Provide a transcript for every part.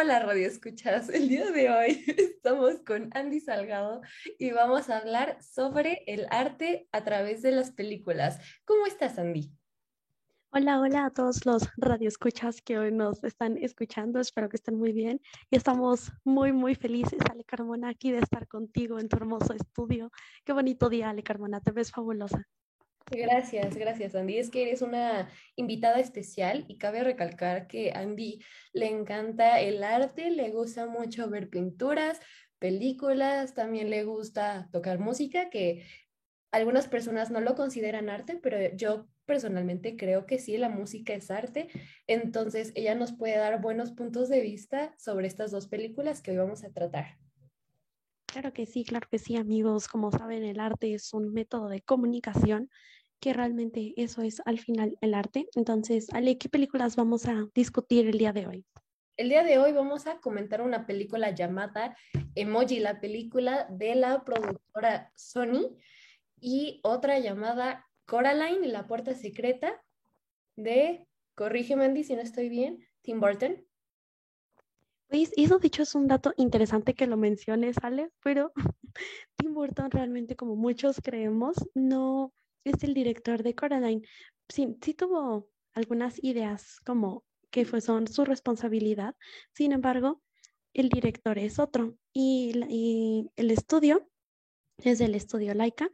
Hola Radio Escuchas, el día de hoy estamos con Andy Salgado y vamos a hablar sobre el arte a través de las películas. ¿Cómo estás, Andy? Hola, hola a todos los radioescuchas que hoy nos están escuchando. Espero que estén muy bien y estamos muy, muy felices, Ale Carmona, aquí de estar contigo en tu hermoso estudio. Qué bonito día, Ale Carmona, te ves fabulosa. Gracias, gracias Andy. Es que eres una invitada especial y cabe recalcar que Andy le encanta el arte, le gusta mucho ver pinturas, películas, también le gusta tocar música, que algunas personas no lo consideran arte, pero yo personalmente creo que sí, la música es arte. Entonces, ella nos puede dar buenos puntos de vista sobre estas dos películas que hoy vamos a tratar. Claro que sí, claro que sí, amigos. Como saben, el arte es un método de comunicación que realmente eso es al final el arte. Entonces, Ale, ¿qué películas vamos a discutir el día de hoy? El día de hoy vamos a comentar una película llamada Emoji, la película de la productora Sony, y otra llamada Coraline y la puerta secreta de, corrígeme Andy si no estoy bien, Tim Burton. Pues eso dicho es un dato interesante que lo menciones, Ale, pero Tim Burton realmente como muchos creemos no es el director de Coraline. Sí, sí tuvo algunas ideas como que fue, son su responsabilidad, sin embargo, el director es otro y, y el estudio es del estudio Laika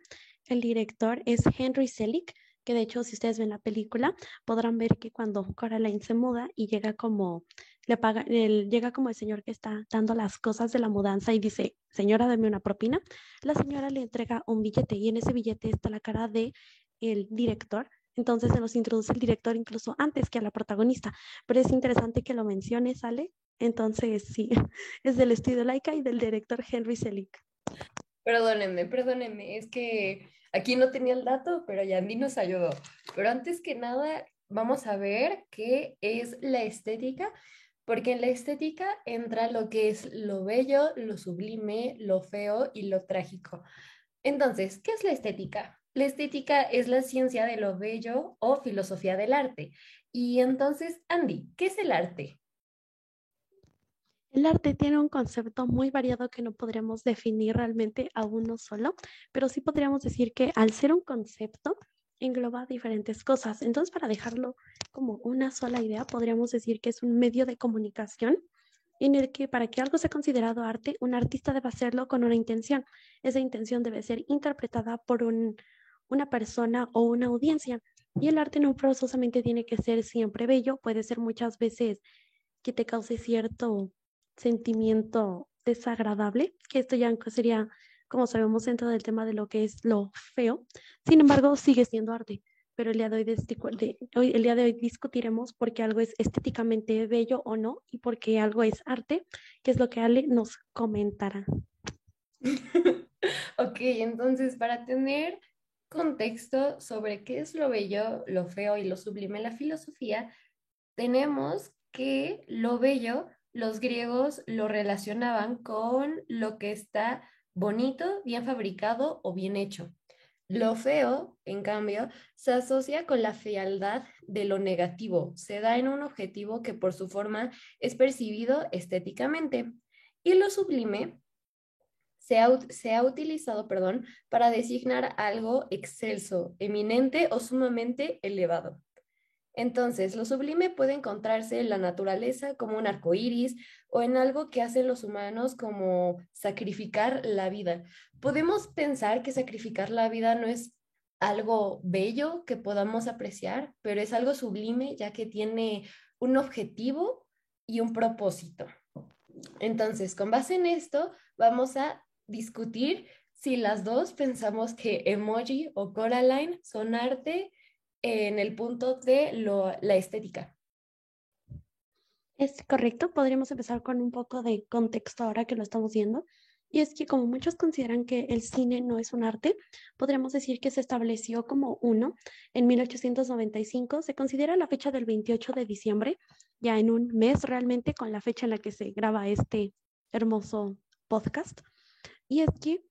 el director es Henry Selick, que de hecho si ustedes ven la película podrán ver que cuando Coraline se muda y llega como le paga el, llega como el señor que está dando las cosas de la mudanza y dice, "Señora, dame una propina." La señora le entrega un billete y en ese billete está la cara de el director. Entonces se nos introduce el director incluso antes que a la protagonista, pero es interesante que lo mencione, sale. Entonces, sí, es del estudio Laika y del director Henry Selick. Perdónenme, perdónenme, es que aquí no tenía el dato, pero Yandy nos ayudó. Pero antes que nada, vamos a ver qué es la estética, porque en la estética entra lo que es lo bello, lo sublime, lo feo y lo trágico. Entonces, ¿qué es la estética? La estética es la ciencia de lo bello o filosofía del arte. Y entonces, Andy, ¿qué es el arte? El arte tiene un concepto muy variado que no podríamos definir realmente a uno solo, pero sí podríamos decir que al ser un concepto engloba diferentes cosas. Entonces, para dejarlo como una sola idea, podríamos decir que es un medio de comunicación en el que para que algo sea considerado arte, un artista debe hacerlo con una intención. Esa intención debe ser interpretada por una persona o una audiencia. Y el arte no forzosamente tiene que ser siempre bello, puede ser muchas veces que te cause cierto sentimiento desagradable, que esto ya sería, como sabemos, dentro del tema de lo que es lo feo. Sin embargo, sigue siendo arte. Pero el día de hoy, discutiremos por qué algo es estéticamente bello o no y por qué algo es arte, que es lo que Ale nos comentará. ok, entonces para tener contexto sobre qué es lo bello, lo feo y lo sublime en la filosofía, tenemos que lo bello los griegos lo relacionaban con lo que está bonito, bien fabricado o bien hecho. Lo feo, en cambio, se asocia con la fealdad de lo negativo, se da en un objetivo que por su forma es percibido estéticamente. Y lo sublime se ha, utilizado perdón, para designar algo excelso, eminente o sumamente elevado. Entonces, lo sublime puede encontrarse en la naturaleza como un arco iris o en algo que hacen los humanos como sacrificar la vida. Podemos pensar que sacrificar la vida no es algo bello que podamos apreciar, pero es algo sublime ya que tiene un objetivo y un propósito. Entonces, con base en esto, vamos a discutir si las dos pensamos que emoji o Coraline son arte en el punto de la estética. Es correcto, podríamos empezar con un poco de contexto ahora que lo estamos viendo. Y es que como muchos consideran que el cine no es un arte, podríamos decir que se estableció como uno en 1895. Se considera la fecha del 28 de diciembre, ya en un mes realmente con la fecha en la que se graba este hermoso podcast. Y es que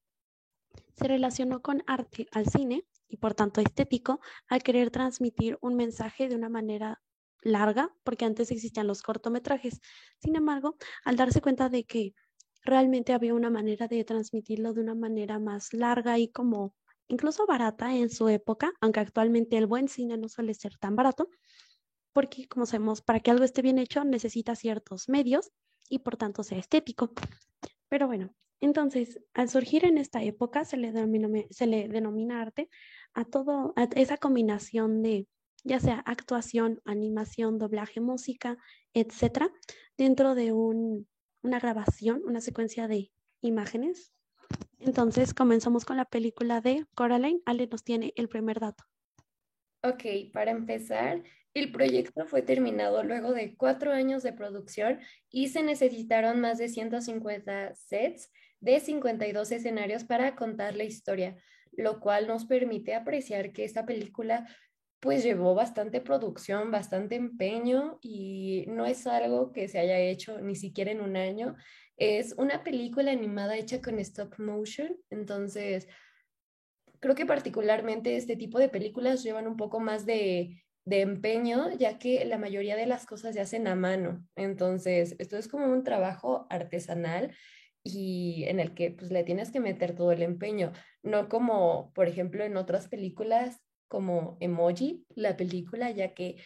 se relacionó con arte al cine y por tanto estético al querer transmitir un mensaje de una manera larga, porque antes existían los cortometrajes. Sin embargo, al darse cuenta de que realmente había una manera de transmitirlo de una manera más larga y como incluso barata en su época, aunque actualmente el buen cine no suele ser tan barato, porque como sabemos, para que algo esté bien hecho necesita ciertos medios y por tanto sea estético. Pero bueno, entonces, al surgir en esta época se le, denomina, arte a todo, esa combinación de ya sea actuación, animación, doblaje, música, etcétera, dentro de un, una grabación, una secuencia de imágenes. Entonces, comenzamos con la película de Coraline. Ale nos tiene el primer dato. Ok, para empezar, el proyecto fue terminado luego de cuatro años de producción y se necesitaron más de 150 sets de 52 escenarios para contar la historia, lo cual nos permite apreciar que esta película pues llevó bastante producción, bastante empeño y no es algo que se haya hecho ni siquiera en un año. Es una película animada hecha con stop motion, entonces creo que particularmente este tipo de películas llevan un poco más de, de empeño, ya que la mayoría de las cosas se hacen a mano. Entonces, esto es como un trabajo artesanal y en el que pues le tienes que meter todo el empeño, no como por ejemplo en otras películas como Emoji, la película, ya que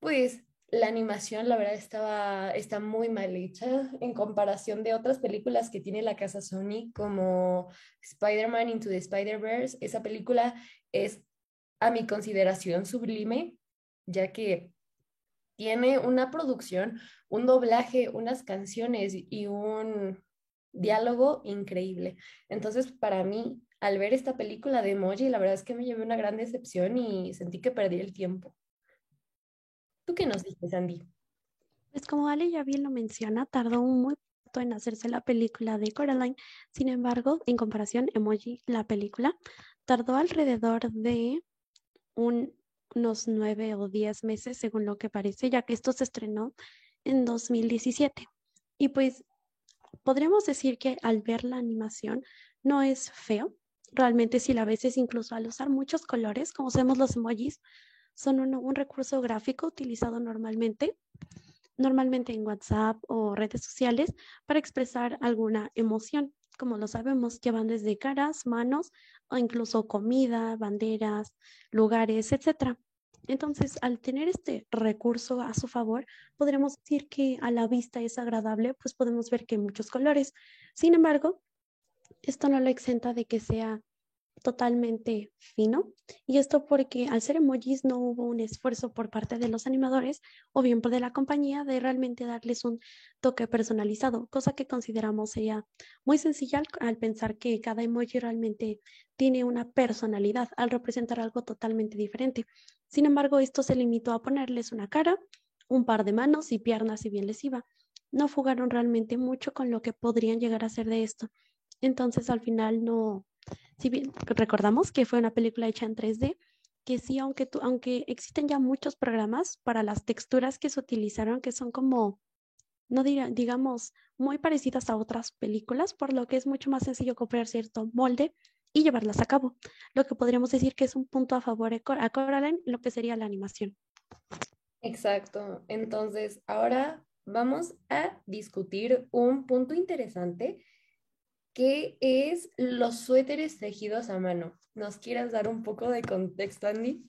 pues la animación la verdad estaba está muy mal hecha en comparación de otras películas que tiene la casa Sony como Spider-Man Into the Spider-Verse, esa película es a mi consideración sublime, ya que tiene una producción, un doblaje, unas canciones y un diálogo increíble. Entonces, para mí, al ver esta película de emoji, la verdad es que me llevé una gran decepción y sentí que perdí el tiempo. ¿Tú qué nos dices, Andy? Pues como Ale ya bien lo menciona, tardó un muy poco en hacerse la película de Coraline. Sin embargo, en comparación, Emoji, la película, tardó alrededor de unos nueve o diez meses, según lo que parece, ya que esto se estrenó en 2017. Y pues podríamos decir que al ver la animación no es feo. Realmente si la ves incluso al usar muchos colores, como sabemos los emojis, son un, recurso gráfico utilizado normalmente, normalmente en WhatsApp o redes sociales para expresar alguna emoción. Como lo sabemos, llevan desde caras, manos o incluso comida, banderas, lugares, etc. Entonces, al tener este recurso a su favor, podremos decir que a la vista es agradable, pues podemos ver que hay muchos colores. Sin embargo, esto no lo exenta de que sea totalmente fino. Y esto porque al ser emojis no hubo un esfuerzo por parte de los animadores o bien por de la compañía de realmente darles un toque personalizado, cosa que consideramos sería muy sencilla al, pensar que cada emoji realmente tiene una personalidad al representar algo totalmente diferente. Sin embargo, esto se limitó a ponerles una cara, un par de manos y piernas si bien les iba. No fugaron realmente mucho con lo que podrían llegar a ser de esto. Entonces al final no, si bien recordamos que fue una película hecha en 3D, que sí, aunque, aunque existen ya muchos programas para las texturas que se utilizaron, que son como, no digamos, muy parecidas a otras películas, por lo que es mucho más sencillo copiar cierto molde y llevarlas a cabo. Lo que podríamos decir que es un punto a favor a Coraline, lo que sería la animación. Exacto. Entonces, ahora vamos a discutir un punto interesante ¿Qué es los suéteres tejidos a mano? ¿Nos quieras dar un poco de contexto, Andy?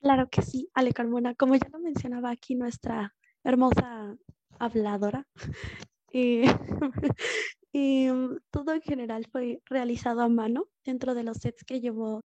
Claro que sí, Ale Carmona. Como ya lo mencionaba aquí nuestra hermosa habladora, eh, y, mm, todo en general fue realizado a mano dentro de los sets que llevó